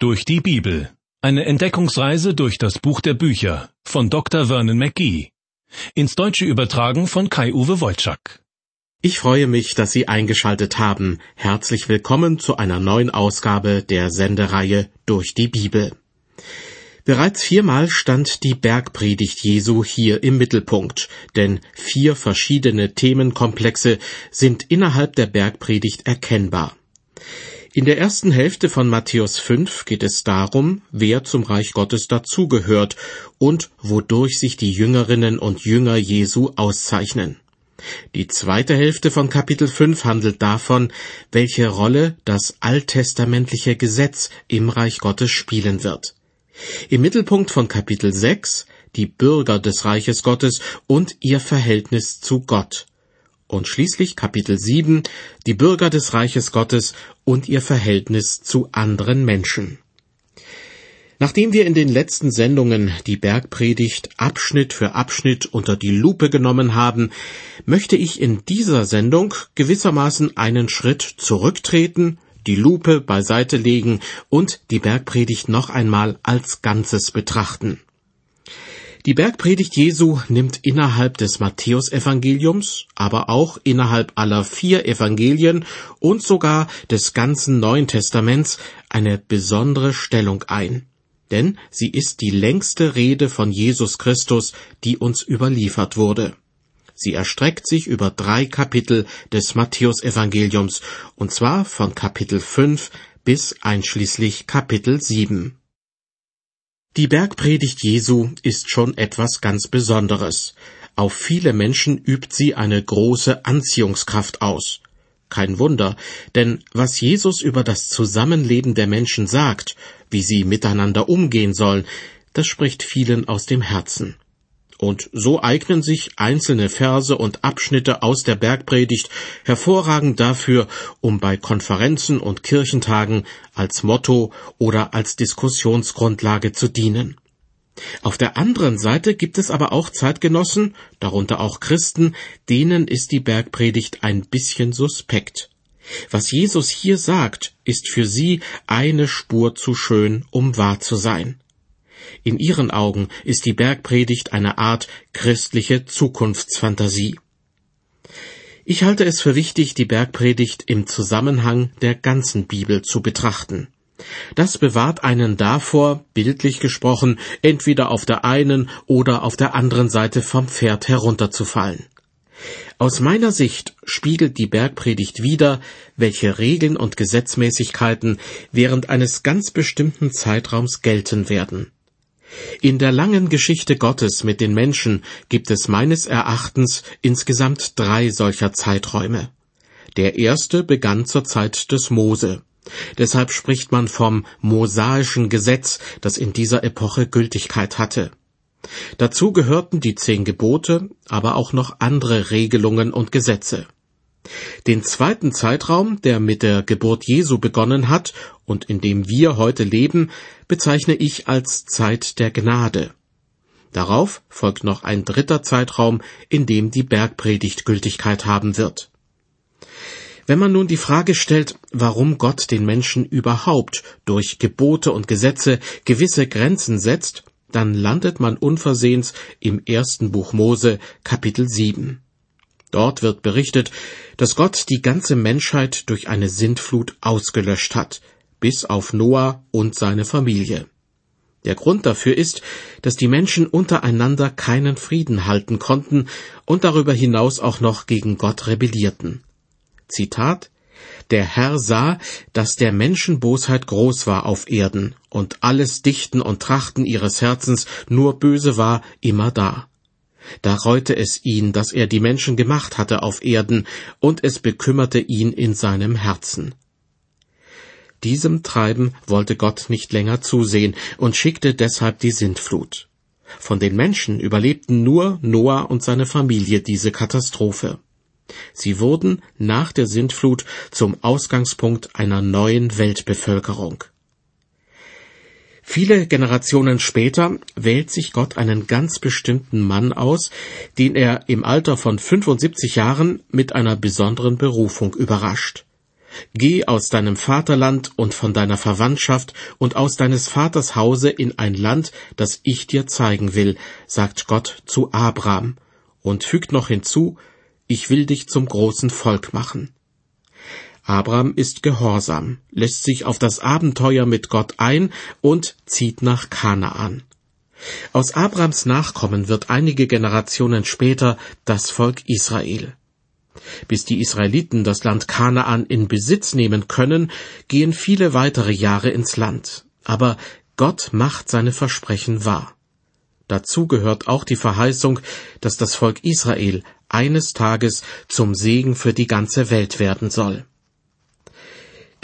Durch die Bibel. Eine Entdeckungsreise durch das Buch der Bücher von Dr. Vernon McGee. Ins Deutsche übertragen von Kai-Uwe Wolczak. Ich freue mich, dass Sie eingeschaltet haben. Herzlich willkommen zu einer neuen Ausgabe der Sendereihe Durch die Bibel. Bereits viermal stand die Bergpredigt Jesu hier im Mittelpunkt, denn vier verschiedene Themenkomplexe sind innerhalb der Bergpredigt erkennbar. In der ersten Hälfte von Matthäus 5 geht es darum, wer zum Reich Gottes dazugehört und wodurch sich die Jüngerinnen und Jünger Jesu auszeichnen. Die zweite Hälfte von Kapitel 5 handelt davon, welche Rolle das alttestamentliche Gesetz im Reich Gottes spielen wird. Im Mittelpunkt von Kapitel 6 die Bürger des Reiches Gottes und ihr Verhältnis zu Gott und schließlich Kapitel 7 die Bürger des Reiches Gottes und ihr Verhältnis zu anderen Menschen. Nachdem wir in den letzten Sendungen die Bergpredigt Abschnitt für Abschnitt unter die Lupe genommen haben, möchte ich in dieser Sendung gewissermaßen einen Schritt zurücktreten, die Lupe beiseite legen und die Bergpredigt noch einmal als Ganzes betrachten. Die Bergpredigt Jesu nimmt innerhalb des Matthäusevangeliums, aber auch innerhalb aller vier Evangelien und sogar des ganzen Neuen Testaments eine besondere Stellung ein. Denn sie ist die längste Rede von Jesus Christus, die uns überliefert wurde. Sie erstreckt sich über drei Kapitel des Matthäusevangeliums, und zwar von Kapitel 5 bis einschließlich Kapitel 7. Die Bergpredigt Jesu ist schon etwas ganz Besonderes. Auf viele Menschen übt sie eine große Anziehungskraft aus. Kein Wunder, denn was Jesus über das Zusammenleben der Menschen sagt, wie sie miteinander umgehen sollen, das spricht vielen aus dem Herzen. Und so eignen sich einzelne Verse und Abschnitte aus der Bergpredigt hervorragend dafür, um bei Konferenzen und Kirchentagen als Motto oder als Diskussionsgrundlage zu dienen. Auf der anderen Seite gibt es aber auch Zeitgenossen, darunter auch Christen, denen ist die Bergpredigt ein bisschen suspekt. Was Jesus hier sagt, ist für sie eine Spur zu schön, um wahr zu sein. In ihren Augen ist die Bergpredigt eine Art christliche Zukunftsfantasie. Ich halte es für wichtig, die Bergpredigt im Zusammenhang der ganzen Bibel zu betrachten. Das bewahrt einen davor, bildlich gesprochen, entweder auf der einen oder auf der anderen Seite vom Pferd herunterzufallen. Aus meiner Sicht spiegelt die Bergpredigt wider, welche Regeln und Gesetzmäßigkeiten während eines ganz bestimmten Zeitraums gelten werden. In der langen Geschichte Gottes mit den Menschen gibt es meines Erachtens insgesamt drei solcher Zeiträume. Der erste begann zur Zeit des Mose. Deshalb spricht man vom mosaischen Gesetz, das in dieser Epoche Gültigkeit hatte. Dazu gehörten die zehn Gebote, aber auch noch andere Regelungen und Gesetze. Den zweiten Zeitraum, der mit der Geburt Jesu begonnen hat und in dem wir heute leben, bezeichne ich als Zeit der Gnade. Darauf folgt noch ein dritter Zeitraum, in dem die Bergpredigt Gültigkeit haben wird. Wenn man nun die Frage stellt, warum Gott den Menschen überhaupt durch Gebote und Gesetze gewisse Grenzen setzt, dann landet man unversehens im ersten Buch Mose Kapitel 7. Dort wird berichtet, dass Gott die ganze Menschheit durch eine Sintflut ausgelöscht hat, bis auf Noah und seine Familie. Der Grund dafür ist, dass die Menschen untereinander keinen Frieden halten konnten und darüber hinaus auch noch gegen Gott rebellierten. Zitat Der Herr sah, dass der Menschen Bosheit groß war auf Erden und alles Dichten und Trachten ihres Herzens nur böse war immer da. Da reute es ihn, dass er die Menschen gemacht hatte auf Erden, und es bekümmerte ihn in seinem Herzen. Diesem Treiben wollte Gott nicht länger zusehen und schickte deshalb die Sintflut. Von den Menschen überlebten nur Noah und seine Familie diese Katastrophe. Sie wurden nach der Sintflut zum Ausgangspunkt einer neuen Weltbevölkerung. Viele Generationen später wählt sich Gott einen ganz bestimmten Mann aus, den er im Alter von 75 Jahren mit einer besonderen Berufung überrascht. Geh aus deinem Vaterland und von deiner Verwandtschaft und aus deines Vaters Hause in ein Land, das ich dir zeigen will, sagt Gott zu Abraham, und fügt noch hinzu, ich will dich zum großen Volk machen. Abraham ist gehorsam, lässt sich auf das Abenteuer mit Gott ein und zieht nach Kanaan. Aus Abrahams Nachkommen wird einige Generationen später das Volk Israel. Bis die Israeliten das Land Kanaan in Besitz nehmen können, gehen viele weitere Jahre ins Land. Aber Gott macht seine Versprechen wahr. Dazu gehört auch die Verheißung, dass das Volk Israel eines Tages zum Segen für die ganze Welt werden soll.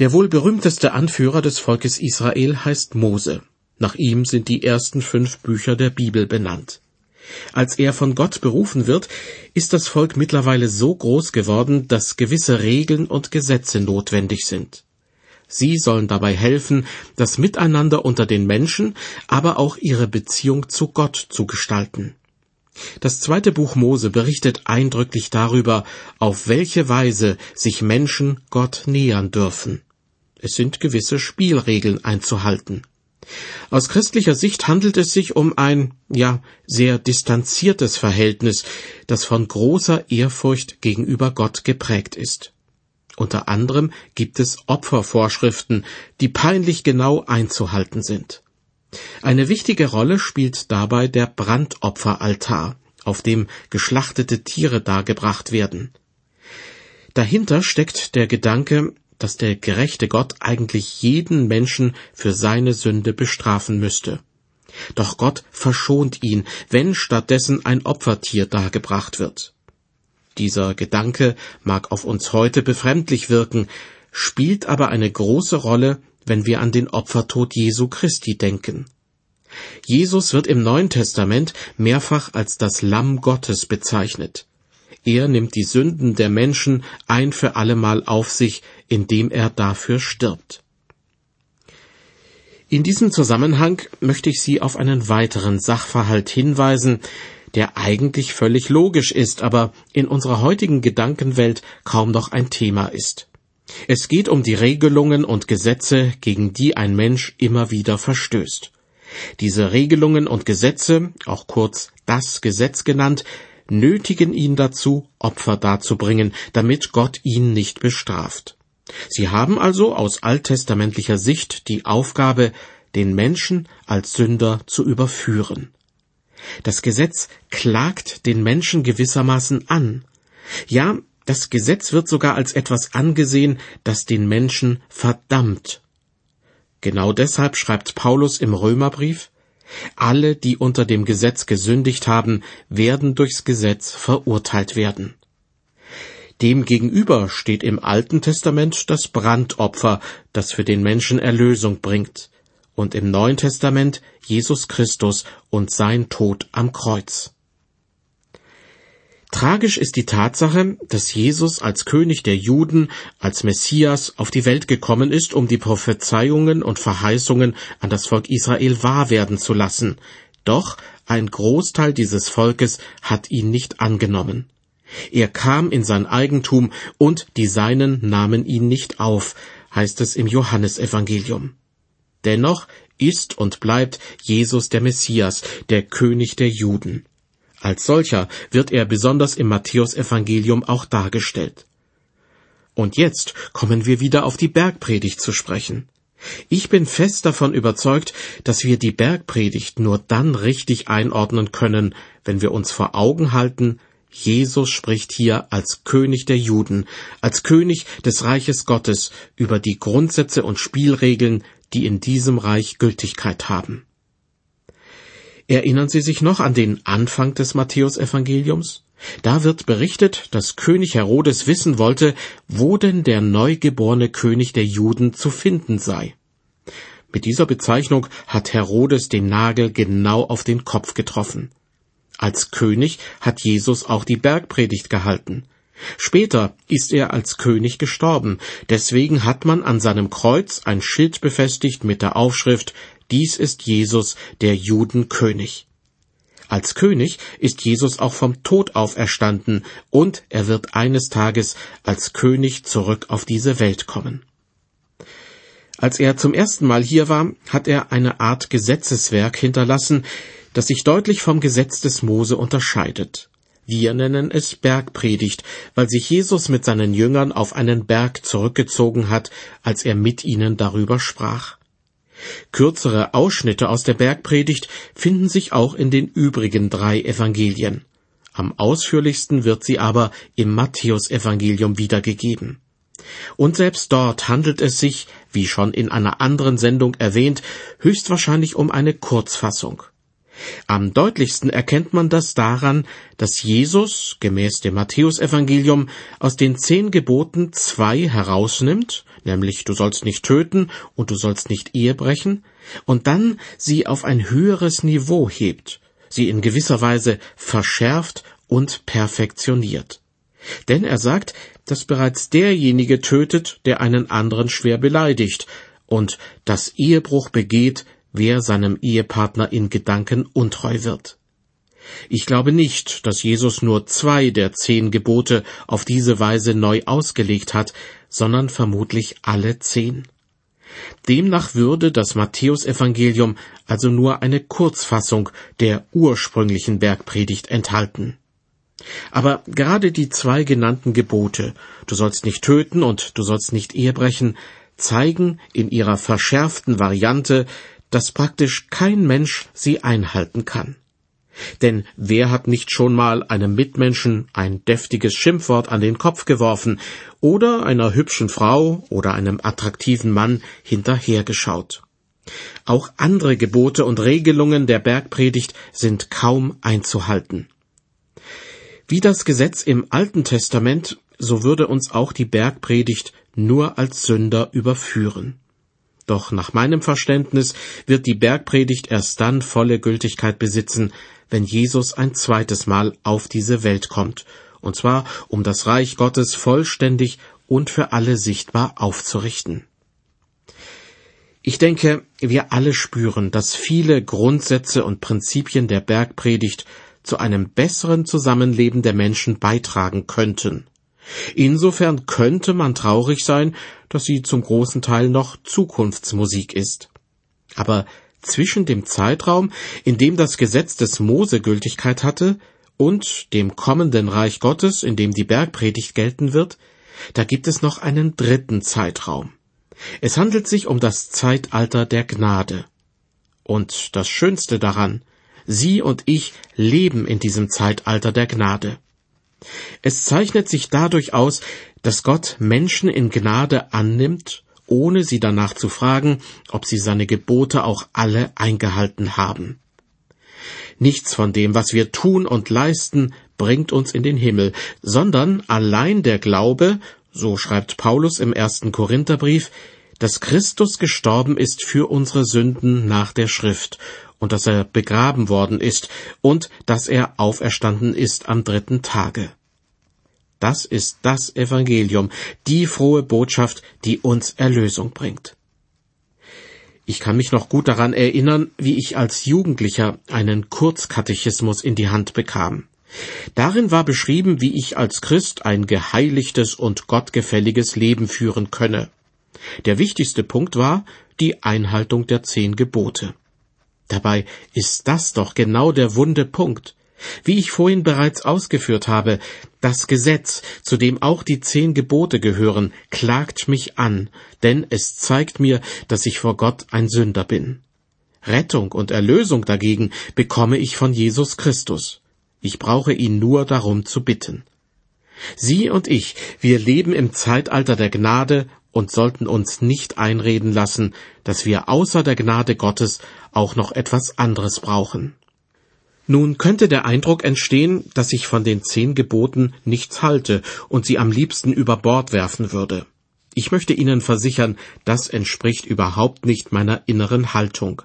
Der wohl berühmteste Anführer des Volkes Israel heißt Mose. Nach ihm sind die ersten fünf Bücher der Bibel benannt. Als er von Gott berufen wird, ist das Volk mittlerweile so groß geworden, dass gewisse Regeln und Gesetze notwendig sind. Sie sollen dabei helfen, das Miteinander unter den Menschen, aber auch ihre Beziehung zu Gott zu gestalten. Das zweite Buch Mose berichtet eindrücklich darüber, auf welche Weise sich Menschen Gott nähern dürfen. Es sind gewisse Spielregeln einzuhalten. Aus christlicher Sicht handelt es sich um ein, ja, sehr distanziertes Verhältnis, das von großer Ehrfurcht gegenüber Gott geprägt ist. Unter anderem gibt es Opfervorschriften, die peinlich genau einzuhalten sind. Eine wichtige Rolle spielt dabei der Brandopferaltar, auf dem geschlachtete Tiere dargebracht werden. Dahinter steckt der Gedanke, dass der gerechte Gott eigentlich jeden Menschen für seine Sünde bestrafen müsste. Doch Gott verschont ihn, wenn stattdessen ein Opfertier dargebracht wird. Dieser Gedanke mag auf uns heute befremdlich wirken, spielt aber eine große Rolle, wenn wir an den Opfertod Jesu Christi denken. Jesus wird im Neuen Testament mehrfach als das Lamm Gottes bezeichnet. Er nimmt die Sünden der Menschen ein für allemal auf sich, indem er dafür stirbt. In diesem Zusammenhang möchte ich Sie auf einen weiteren Sachverhalt hinweisen, der eigentlich völlig logisch ist, aber in unserer heutigen Gedankenwelt kaum noch ein Thema ist. Es geht um die Regelungen und Gesetze, gegen die ein Mensch immer wieder verstößt. Diese Regelungen und Gesetze, auch kurz das Gesetz genannt, nötigen ihn dazu, Opfer darzubringen, damit Gott ihn nicht bestraft. Sie haben also aus alttestamentlicher Sicht die Aufgabe, den Menschen als Sünder zu überführen. Das Gesetz klagt den Menschen gewissermaßen an. Ja, das Gesetz wird sogar als etwas angesehen, das den Menschen verdammt. Genau deshalb schreibt Paulus im Römerbrief alle, die unter dem Gesetz gesündigt haben, werden durchs Gesetz verurteilt werden. Demgegenüber steht im Alten Testament das Brandopfer, das für den Menschen Erlösung bringt, und im Neuen Testament Jesus Christus und sein Tod am Kreuz. Tragisch ist die Tatsache, dass Jesus als König der Juden, als Messias auf die Welt gekommen ist, um die Prophezeiungen und Verheißungen an das Volk Israel wahr werden zu lassen. Doch ein Großteil dieses Volkes hat ihn nicht angenommen. Er kam in sein Eigentum und die Seinen nahmen ihn nicht auf, heißt es im Johannesevangelium. Dennoch ist und bleibt Jesus der Messias, der König der Juden. Als solcher wird er besonders im Matthäusevangelium auch dargestellt. Und jetzt kommen wir wieder auf die Bergpredigt zu sprechen. Ich bin fest davon überzeugt, dass wir die Bergpredigt nur dann richtig einordnen können, wenn wir uns vor Augen halten, Jesus spricht hier als König der Juden, als König des Reiches Gottes über die Grundsätze und Spielregeln, die in diesem Reich Gültigkeit haben. Erinnern Sie sich noch an den Anfang des Matthäusevangeliums? Da wird berichtet, dass König Herodes wissen wollte, wo denn der neugeborene König der Juden zu finden sei. Mit dieser Bezeichnung hat Herodes den Nagel genau auf den Kopf getroffen. Als König hat Jesus auch die Bergpredigt gehalten. Später ist er als König gestorben, deswegen hat man an seinem Kreuz ein Schild befestigt mit der Aufschrift dies ist Jesus, der Judenkönig. Als König ist Jesus auch vom Tod auferstanden und er wird eines Tages als König zurück auf diese Welt kommen. Als er zum ersten Mal hier war, hat er eine Art Gesetzeswerk hinterlassen, das sich deutlich vom Gesetz des Mose unterscheidet. Wir nennen es Bergpredigt, weil sich Jesus mit seinen Jüngern auf einen Berg zurückgezogen hat, als er mit ihnen darüber sprach. Kürzere Ausschnitte aus der Bergpredigt finden sich auch in den übrigen drei Evangelien. Am ausführlichsten wird sie aber im Matthäusevangelium wiedergegeben. Und selbst dort handelt es sich, wie schon in einer anderen Sendung erwähnt, höchstwahrscheinlich um eine Kurzfassung. Am deutlichsten erkennt man das daran, dass Jesus, gemäß dem Matthäusevangelium, aus den zehn Geboten zwei herausnimmt, nämlich du sollst nicht töten und du sollst nicht Ehe brechen, und dann sie auf ein höheres Niveau hebt, sie in gewisser Weise verschärft und perfektioniert. Denn er sagt, dass bereits derjenige tötet, der einen anderen schwer beleidigt, und dass Ehebruch begeht, wer seinem Ehepartner in Gedanken untreu wird. Ich glaube nicht, dass Jesus nur zwei der zehn Gebote auf diese Weise neu ausgelegt hat, sondern vermutlich alle zehn. Demnach würde das Matthäusevangelium also nur eine Kurzfassung der ursprünglichen Bergpredigt enthalten. Aber gerade die zwei genannten Gebote, du sollst nicht töten und du sollst nicht Ehe brechen, zeigen in ihrer verschärften Variante, dass praktisch kein Mensch sie einhalten kann. Denn wer hat nicht schon mal einem Mitmenschen ein deftiges Schimpfwort an den Kopf geworfen oder einer hübschen Frau oder einem attraktiven Mann hinterhergeschaut? Auch andere Gebote und Regelungen der Bergpredigt sind kaum einzuhalten. Wie das Gesetz im Alten Testament, so würde uns auch die Bergpredigt nur als Sünder überführen. Doch nach meinem Verständnis wird die Bergpredigt erst dann volle Gültigkeit besitzen, wenn Jesus ein zweites Mal auf diese Welt kommt, und zwar um das Reich Gottes vollständig und für alle sichtbar aufzurichten. Ich denke, wir alle spüren, dass viele Grundsätze und Prinzipien der Bergpredigt zu einem besseren Zusammenleben der Menschen beitragen könnten. Insofern könnte man traurig sein, dass sie zum großen Teil noch Zukunftsmusik ist. Aber zwischen dem Zeitraum, in dem das Gesetz des Mose Gültigkeit hatte, und dem kommenden Reich Gottes, in dem die Bergpredigt gelten wird, da gibt es noch einen dritten Zeitraum. Es handelt sich um das Zeitalter der Gnade. Und das Schönste daran, Sie und ich leben in diesem Zeitalter der Gnade. Es zeichnet sich dadurch aus, dass Gott Menschen in Gnade annimmt, ohne sie danach zu fragen, ob sie seine Gebote auch alle eingehalten haben. Nichts von dem, was wir tun und leisten, bringt uns in den Himmel, sondern allein der Glaube, so schreibt Paulus im ersten Korintherbrief, dass Christus gestorben ist für unsere Sünden nach der Schrift und dass er begraben worden ist und dass er auferstanden ist am dritten Tage. Das ist das Evangelium, die frohe Botschaft, die uns Erlösung bringt. Ich kann mich noch gut daran erinnern, wie ich als Jugendlicher einen Kurzkatechismus in die Hand bekam. Darin war beschrieben, wie ich als Christ ein geheiligtes und gottgefälliges Leben führen könne. Der wichtigste Punkt war die Einhaltung der zehn Gebote. Dabei ist das doch genau der wunde Punkt. Wie ich vorhin bereits ausgeführt habe, das Gesetz, zu dem auch die zehn Gebote gehören, klagt mich an, denn es zeigt mir, dass ich vor Gott ein Sünder bin. Rettung und Erlösung dagegen bekomme ich von Jesus Christus. Ich brauche ihn nur darum zu bitten. Sie und ich, wir leben im Zeitalter der Gnade und sollten uns nicht einreden lassen, dass wir außer der Gnade Gottes auch noch etwas anderes brauchen. Nun könnte der Eindruck entstehen, dass ich von den zehn Geboten nichts halte und sie am liebsten über Bord werfen würde. Ich möchte Ihnen versichern, das entspricht überhaupt nicht meiner inneren Haltung.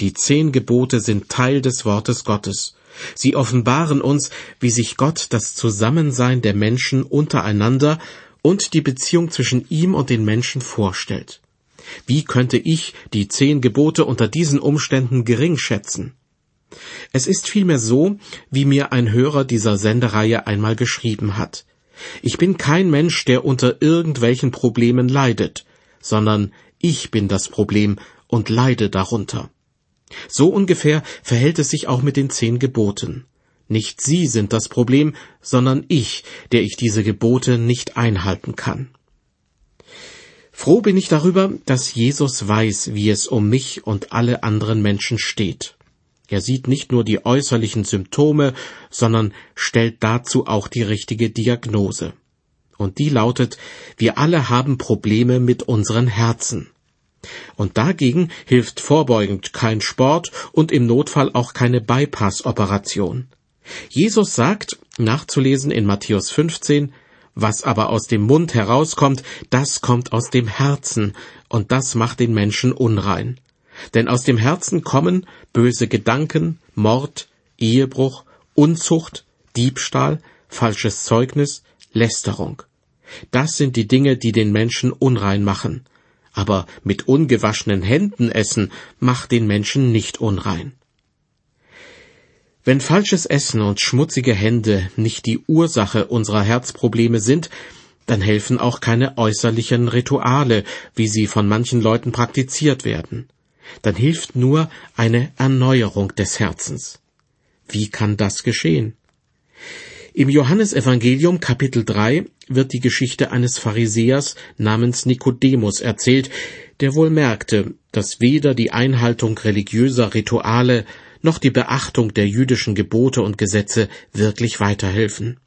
Die zehn Gebote sind Teil des Wortes Gottes. Sie offenbaren uns, wie sich Gott das Zusammensein der Menschen untereinander und die Beziehung zwischen ihm und den Menschen vorstellt. Wie könnte ich die zehn Gebote unter diesen Umständen gering schätzen? Es ist vielmehr so, wie mir ein Hörer dieser Sendereihe einmal geschrieben hat. Ich bin kein Mensch, der unter irgendwelchen Problemen leidet, sondern ich bin das Problem und leide darunter. So ungefähr verhält es sich auch mit den zehn Geboten. Nicht Sie sind das Problem, sondern ich, der ich diese Gebote nicht einhalten kann. Froh bin ich darüber, dass Jesus weiß, wie es um mich und alle anderen Menschen steht. Er sieht nicht nur die äußerlichen Symptome, sondern stellt dazu auch die richtige Diagnose. Und die lautet, wir alle haben Probleme mit unseren Herzen. Und dagegen hilft vorbeugend kein Sport und im Notfall auch keine Bypass-Operation. Jesus sagt, nachzulesen in Matthäus 15, was aber aus dem Mund herauskommt, das kommt aus dem Herzen, und das macht den Menschen unrein. Denn aus dem Herzen kommen böse Gedanken, Mord, Ehebruch, Unzucht, Diebstahl, falsches Zeugnis, Lästerung. Das sind die Dinge, die den Menschen unrein machen. Aber mit ungewaschenen Händen essen macht den Menschen nicht unrein. Wenn falsches Essen und schmutzige Hände nicht die Ursache unserer Herzprobleme sind, dann helfen auch keine äußerlichen Rituale, wie sie von manchen Leuten praktiziert werden. Dann hilft nur eine Erneuerung des Herzens. Wie kann das geschehen? Im Johannesevangelium Kapitel 3 wird die Geschichte eines Pharisäers namens Nikodemus erzählt, der wohl merkte, dass weder die Einhaltung religiöser Rituale noch die Beachtung der jüdischen Gebote und Gesetze wirklich weiterhelfen.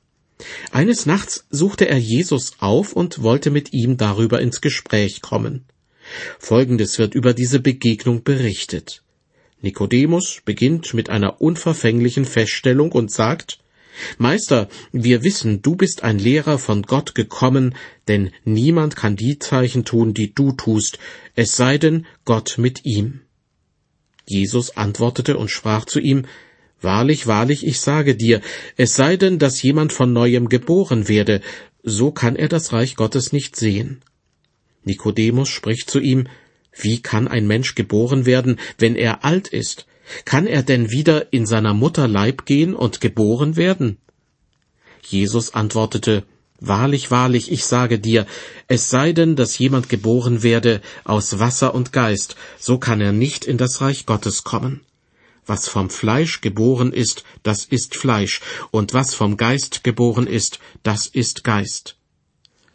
Eines Nachts suchte er Jesus auf und wollte mit ihm darüber ins Gespräch kommen. Folgendes wird über diese Begegnung berichtet. Nikodemus beginnt mit einer unverfänglichen Feststellung und sagt Meister, wir wissen, du bist ein Lehrer von Gott gekommen, denn niemand kann die Zeichen tun, die du tust, es sei denn Gott mit ihm. Jesus antwortete und sprach zu ihm, Wahrlich, wahrlich, ich sage dir, es sei denn, dass jemand von neuem geboren werde, so kann er das Reich Gottes nicht sehen. Nikodemus spricht zu ihm, Wie kann ein Mensch geboren werden, wenn er alt ist? Kann er denn wieder in seiner Mutter Leib gehen und geboren werden? Jesus antwortete, Wahrlich, wahrlich, ich sage dir, es sei denn, dass jemand geboren werde aus Wasser und Geist, so kann er nicht in das Reich Gottes kommen. Was vom Fleisch geboren ist, das ist Fleisch, und was vom Geist geboren ist, das ist Geist.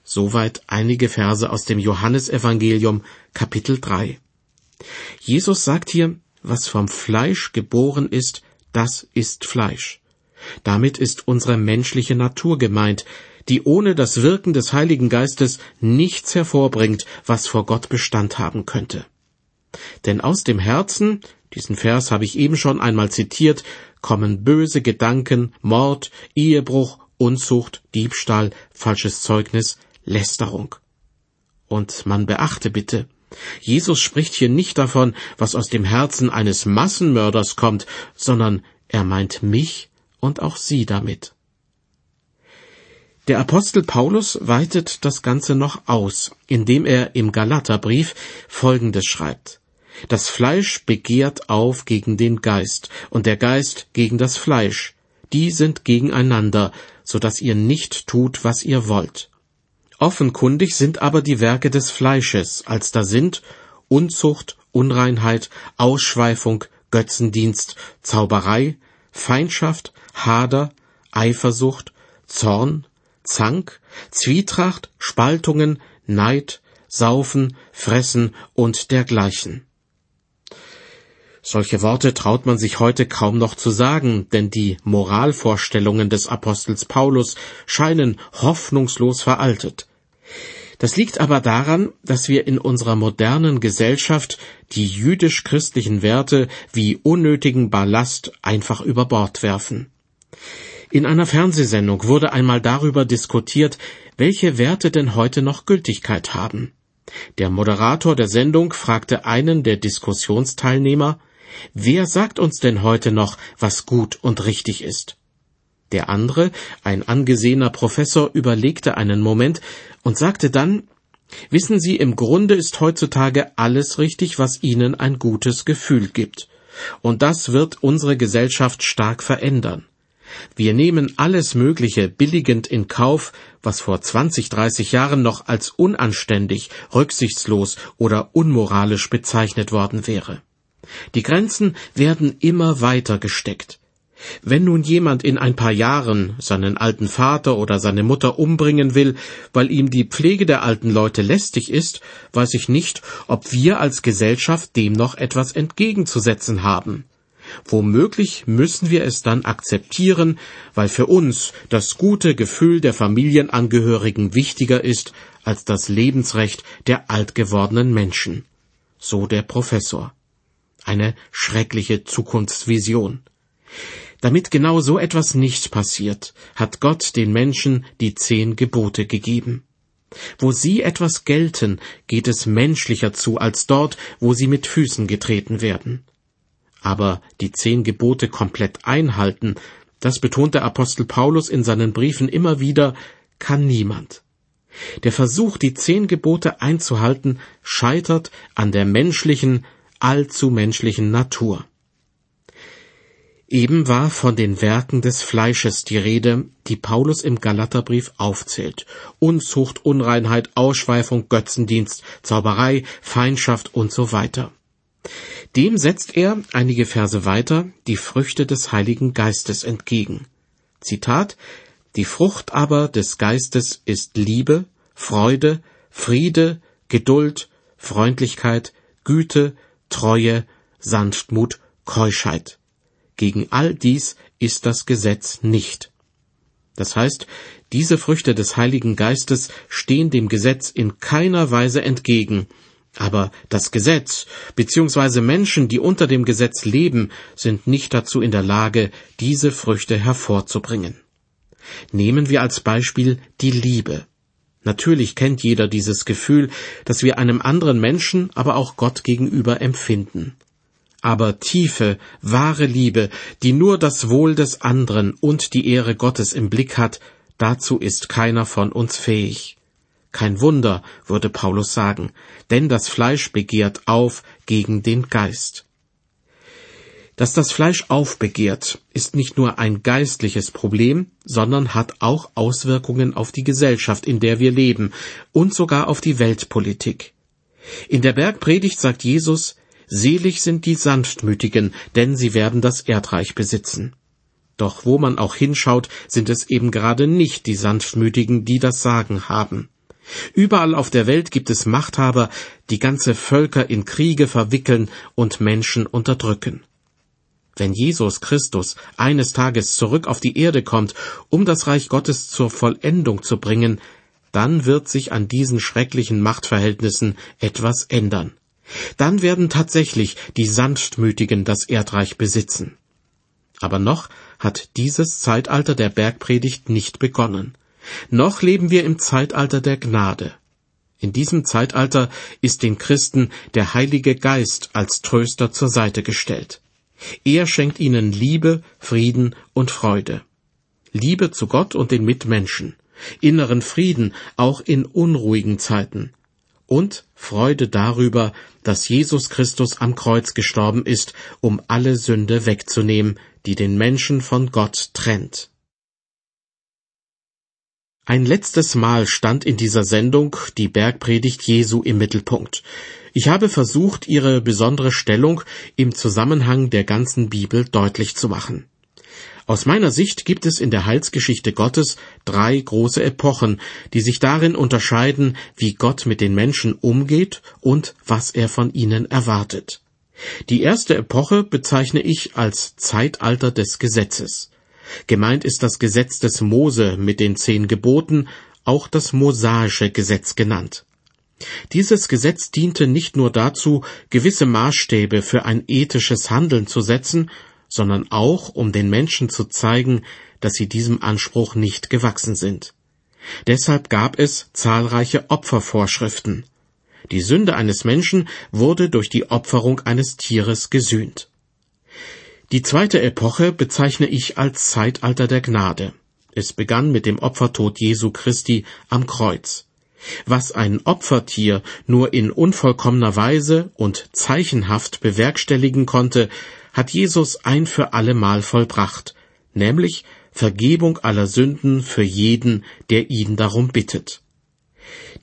Soweit einige Verse aus dem Johannesevangelium Kapitel 3. Jesus sagt hier, was vom Fleisch geboren ist, das ist Fleisch. Damit ist unsere menschliche Natur gemeint, die ohne das Wirken des Heiligen Geistes nichts hervorbringt, was vor Gott Bestand haben könnte. Denn aus dem Herzen, diesen Vers habe ich eben schon einmal zitiert, kommen böse Gedanken, Mord, Ehebruch, Unzucht, Diebstahl, falsches Zeugnis, Lästerung. Und man beachte bitte, Jesus spricht hier nicht davon, was aus dem Herzen eines Massenmörders kommt, sondern er meint mich und auch Sie damit. Der Apostel Paulus weitet das Ganze noch aus, indem er im Galaterbrief Folgendes schreibt. Das Fleisch begehrt auf gegen den Geist und der Geist gegen das Fleisch. Die sind gegeneinander, so dass ihr nicht tut, was ihr wollt. Offenkundig sind aber die Werke des Fleisches, als da sind Unzucht, Unreinheit, Ausschweifung, Götzendienst, Zauberei, Feindschaft, Hader, Eifersucht, Zorn, Zank, Zwietracht, Spaltungen, Neid, Saufen, Fressen und dergleichen. Solche Worte traut man sich heute kaum noch zu sagen, denn die Moralvorstellungen des Apostels Paulus scheinen hoffnungslos veraltet. Das liegt aber daran, dass wir in unserer modernen Gesellschaft die jüdisch-christlichen Werte wie unnötigen Ballast einfach über Bord werfen. In einer Fernsehsendung wurde einmal darüber diskutiert, welche Werte denn heute noch Gültigkeit haben. Der Moderator der Sendung fragte einen der Diskussionsteilnehmer, wer sagt uns denn heute noch, was gut und richtig ist? Der andere, ein angesehener Professor, überlegte einen Moment und sagte dann, Wissen Sie, im Grunde ist heutzutage alles richtig, was Ihnen ein gutes Gefühl gibt. und das wird unsere Gesellschaft stark verändern. Wir nehmen alles Mögliche billigend in Kauf, was vor 20, 30 Jahren noch als unanständig, rücksichtslos oder unmoralisch bezeichnet worden wäre. Die Grenzen werden immer weiter gesteckt. Wenn nun jemand in ein paar Jahren seinen alten Vater oder seine Mutter umbringen will, weil ihm die Pflege der alten Leute lästig ist, weiß ich nicht, ob wir als Gesellschaft dem noch etwas entgegenzusetzen haben. Womöglich müssen wir es dann akzeptieren, weil für uns das gute Gefühl der Familienangehörigen wichtiger ist als das Lebensrecht der altgewordenen Menschen. So der Professor. Eine schreckliche Zukunftsvision. Damit genau so etwas nicht passiert, hat Gott den Menschen die zehn Gebote gegeben. Wo sie etwas gelten, geht es menschlicher zu als dort, wo sie mit Füßen getreten werden. Aber die zehn Gebote komplett einhalten, das betont der Apostel Paulus in seinen Briefen immer wieder, kann niemand. Der Versuch, die zehn Gebote einzuhalten, scheitert an der menschlichen, allzu menschlichen Natur. Eben war von den Werken des Fleisches die Rede, die Paulus im Galaterbrief aufzählt. Unzucht, Unreinheit, Ausschweifung, Götzendienst, Zauberei, Feindschaft und so weiter. Dem setzt er einige Verse weiter die Früchte des Heiligen Geistes entgegen. Zitat Die Frucht aber des Geistes ist Liebe, Freude, Friede, Geduld, Freundlichkeit, Güte, Treue, Sanftmut, Keuschheit. Gegen all dies ist das Gesetz nicht. Das heißt, diese Früchte des Heiligen Geistes stehen dem Gesetz in keiner Weise entgegen, aber das Gesetz bzw. Menschen, die unter dem Gesetz leben, sind nicht dazu in der Lage, diese Früchte hervorzubringen. Nehmen wir als Beispiel die Liebe. Natürlich kennt jeder dieses Gefühl, das wir einem anderen Menschen, aber auch Gott gegenüber empfinden aber tiefe, wahre Liebe, die nur das Wohl des anderen und die Ehre Gottes im Blick hat, dazu ist keiner von uns fähig. Kein Wunder, würde Paulus sagen, denn das Fleisch begehrt auf gegen den Geist. Dass das Fleisch aufbegehrt, ist nicht nur ein geistliches Problem, sondern hat auch Auswirkungen auf die Gesellschaft, in der wir leben, und sogar auf die Weltpolitik. In der Bergpredigt sagt Jesus, Selig sind die Sanftmütigen, denn sie werden das Erdreich besitzen. Doch wo man auch hinschaut, sind es eben gerade nicht die Sanftmütigen, die das Sagen haben. Überall auf der Welt gibt es Machthaber, die ganze Völker in Kriege verwickeln und Menschen unterdrücken. Wenn Jesus Christus eines Tages zurück auf die Erde kommt, um das Reich Gottes zur Vollendung zu bringen, dann wird sich an diesen schrecklichen Machtverhältnissen etwas ändern. Dann werden tatsächlich die Sanftmütigen das Erdreich besitzen. Aber noch hat dieses Zeitalter der Bergpredigt nicht begonnen. Noch leben wir im Zeitalter der Gnade. In diesem Zeitalter ist den Christen der Heilige Geist als Tröster zur Seite gestellt. Er schenkt ihnen Liebe, Frieden und Freude. Liebe zu Gott und den Mitmenschen, inneren Frieden auch in unruhigen Zeiten, und Freude darüber, dass Jesus Christus am Kreuz gestorben ist, um alle Sünde wegzunehmen, die den Menschen von Gott trennt. Ein letztes Mal stand in dieser Sendung die Bergpredigt Jesu im Mittelpunkt. Ich habe versucht, ihre besondere Stellung im Zusammenhang der ganzen Bibel deutlich zu machen. Aus meiner Sicht gibt es in der Heilsgeschichte Gottes drei große Epochen, die sich darin unterscheiden, wie Gott mit den Menschen umgeht und was er von ihnen erwartet. Die erste Epoche bezeichne ich als Zeitalter des Gesetzes. Gemeint ist das Gesetz des Mose mit den zehn Geboten, auch das mosaische Gesetz genannt. Dieses Gesetz diente nicht nur dazu, gewisse Maßstäbe für ein ethisches Handeln zu setzen, sondern auch um den Menschen zu zeigen, dass sie diesem Anspruch nicht gewachsen sind. Deshalb gab es zahlreiche Opfervorschriften. Die Sünde eines Menschen wurde durch die Opferung eines Tieres gesühnt. Die zweite Epoche bezeichne ich als Zeitalter der Gnade. Es begann mit dem Opfertod Jesu Christi am Kreuz. Was ein Opfertier nur in unvollkommener Weise und zeichenhaft bewerkstelligen konnte, hat Jesus ein für allemal vollbracht, nämlich Vergebung aller Sünden für jeden, der ihn darum bittet.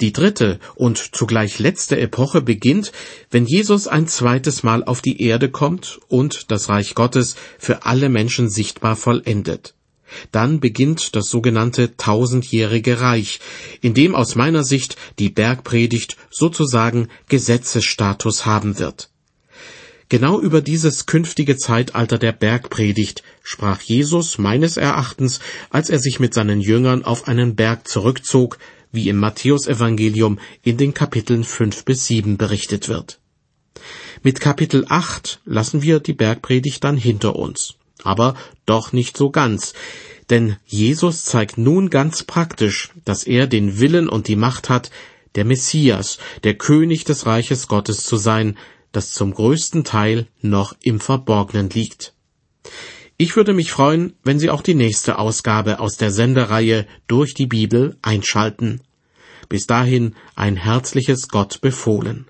Die dritte und zugleich letzte Epoche beginnt, wenn Jesus ein zweites Mal auf die Erde kommt und das Reich Gottes für alle Menschen sichtbar vollendet. Dann beginnt das sogenannte tausendjährige Reich, in dem aus meiner Sicht die Bergpredigt sozusagen Gesetzesstatus haben wird. Genau über dieses künftige Zeitalter der Bergpredigt sprach Jesus meines Erachtens, als er sich mit seinen Jüngern auf einen Berg zurückzog, wie im Matthäusevangelium in den Kapiteln fünf bis sieben berichtet wird. Mit Kapitel acht lassen wir die Bergpredigt dann hinter uns. Aber doch nicht so ganz, denn Jesus zeigt nun ganz praktisch, dass er den Willen und die Macht hat, der Messias, der König des Reiches Gottes zu sein, das zum größten Teil noch im Verborgenen liegt. Ich würde mich freuen, wenn Sie auch die nächste Ausgabe aus der Sendereihe durch die Bibel einschalten. Bis dahin ein herzliches Gott befohlen.